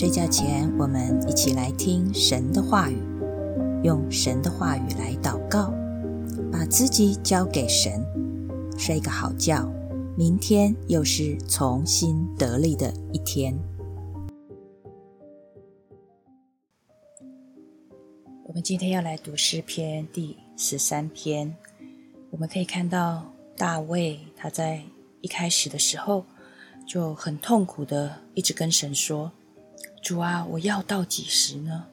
睡觉前，我们一起来听神的话语，用神的话语来祷告，把自己交给神，睡个好觉。明天又是重新得力的一天。我们今天要来读诗篇第十三篇。我们可以看到大卫他在一开始的时候就很痛苦的一直跟神说。主啊，我要到几时呢？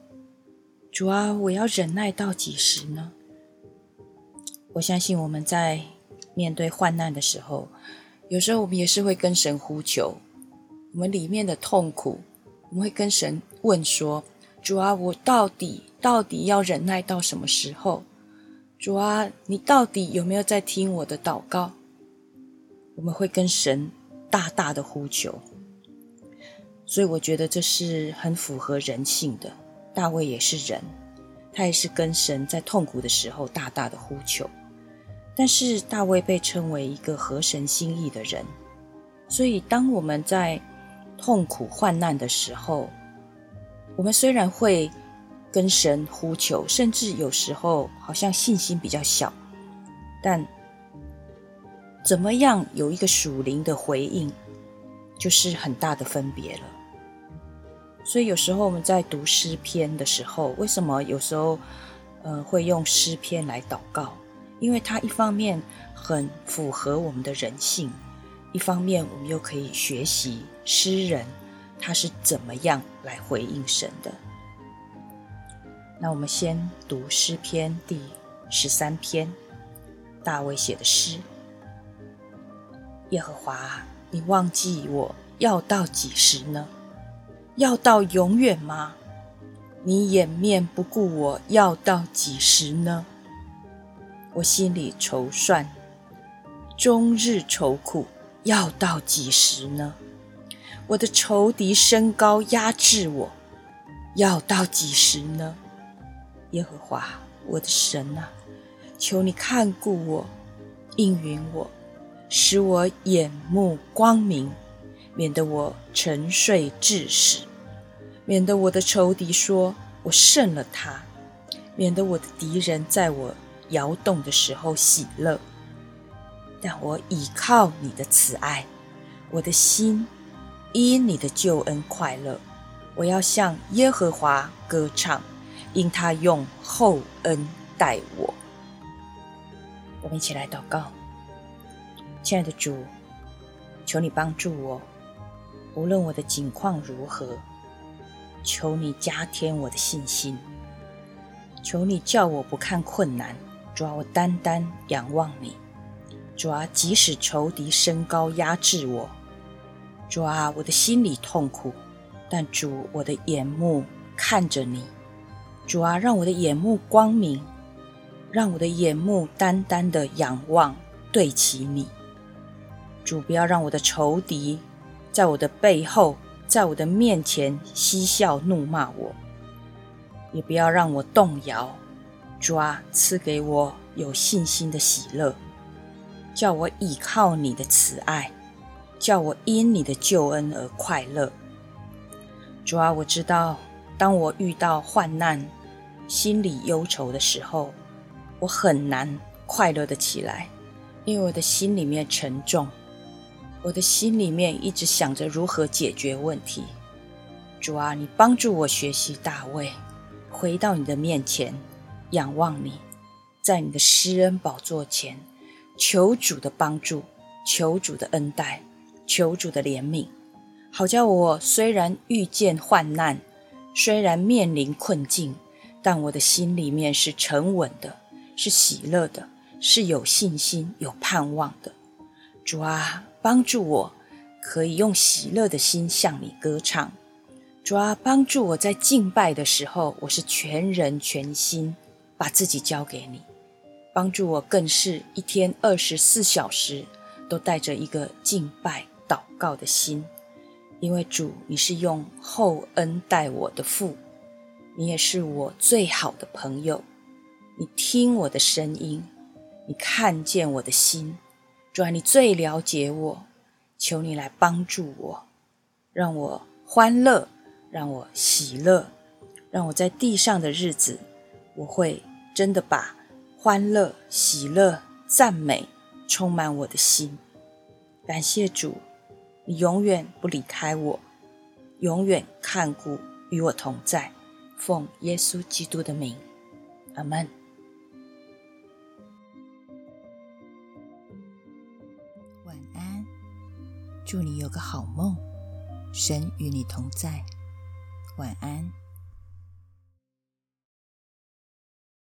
主啊，我要忍耐到几时呢？我相信我们在面对患难的时候，有时候我们也是会跟神呼求，我们里面的痛苦，我们会跟神问说：主啊，我到底到底要忍耐到什么时候？主啊，你到底有没有在听我的祷告？我们会跟神大大的呼求。所以我觉得这是很符合人性的。大卫也是人，他也是跟神在痛苦的时候大大的呼求。但是大卫被称为一个合神心意的人，所以当我们在痛苦患难的时候，我们虽然会跟神呼求，甚至有时候好像信心比较小，但怎么样有一个属灵的回应，就是很大的分别了。所以有时候我们在读诗篇的时候，为什么有时候，呃，会用诗篇来祷告？因为它一方面很符合我们的人性，一方面我们又可以学习诗人他是怎么样来回应神的。那我们先读诗篇第十三篇，大卫写的诗：耶和华，你忘记我要到几时呢？要到永远吗？你掩面不顾我，要到几时呢？我心里愁算，终日愁苦，要到几时呢？我的仇敌升高压制我，要到几时呢？耶和华我的神啊，求你看顾我，应允我，使我眼目光明，免得我沉睡至死。免得我的仇敌说我胜了他，免得我的敌人在我摇动的时候喜乐。但我倚靠你的慈爱，我的心因你的救恩快乐。我要向耶和华歌唱，因他用厚恩待我。我们一起来祷告，亲爱的主，求你帮助我，无论我的境况如何。求你加添我的信心，求你叫我不看困难，主啊，我单单仰望你。主啊，即使仇敌升高压制我，主啊，我的心里痛苦，但主，我的眼目看着你。主啊，让我的眼目光明，让我的眼目单单的仰望对齐你。主，不要让我的仇敌在我的背后。在我的面前嬉笑怒骂我，也不要让我动摇。主啊，赐给我有信心的喜乐，叫我倚靠你的慈爱，叫我因你的救恩而快乐。主啊，我知道，当我遇到患难、心里忧愁的时候，我很难快乐的起来，因为我的心里面沉重。我的心里面一直想着如何解决问题。主啊，你帮助我学习大卫，回到你的面前，仰望你，在你的施恩宝座前，求主的帮助，求主的恩待，求主的怜悯，好叫我虽然遇见患难，虽然面临困境，但我的心里面是沉稳的，是喜乐的，是有信心、有盼望的。主啊。帮助我，可以用喜乐的心向你歌唱。主啊，帮助我在敬拜的时候，我是全人全心把自己交给你。帮助我，更是一天二十四小时都带着一个敬拜祷告的心。因为主，你是用厚恩待我的父，你也是我最好的朋友。你听我的声音，你看见我的心。主啊，你最了解我，求你来帮助我，让我欢乐，让我喜乐，让我在地上的日子，我会真的把欢乐、喜乐、赞美充满我的心。感谢主，你永远不离开我，永远看顾与我同在。奉耶稣基督的名，阿门。晚安，祝你有个好梦，神与你同在。晚安。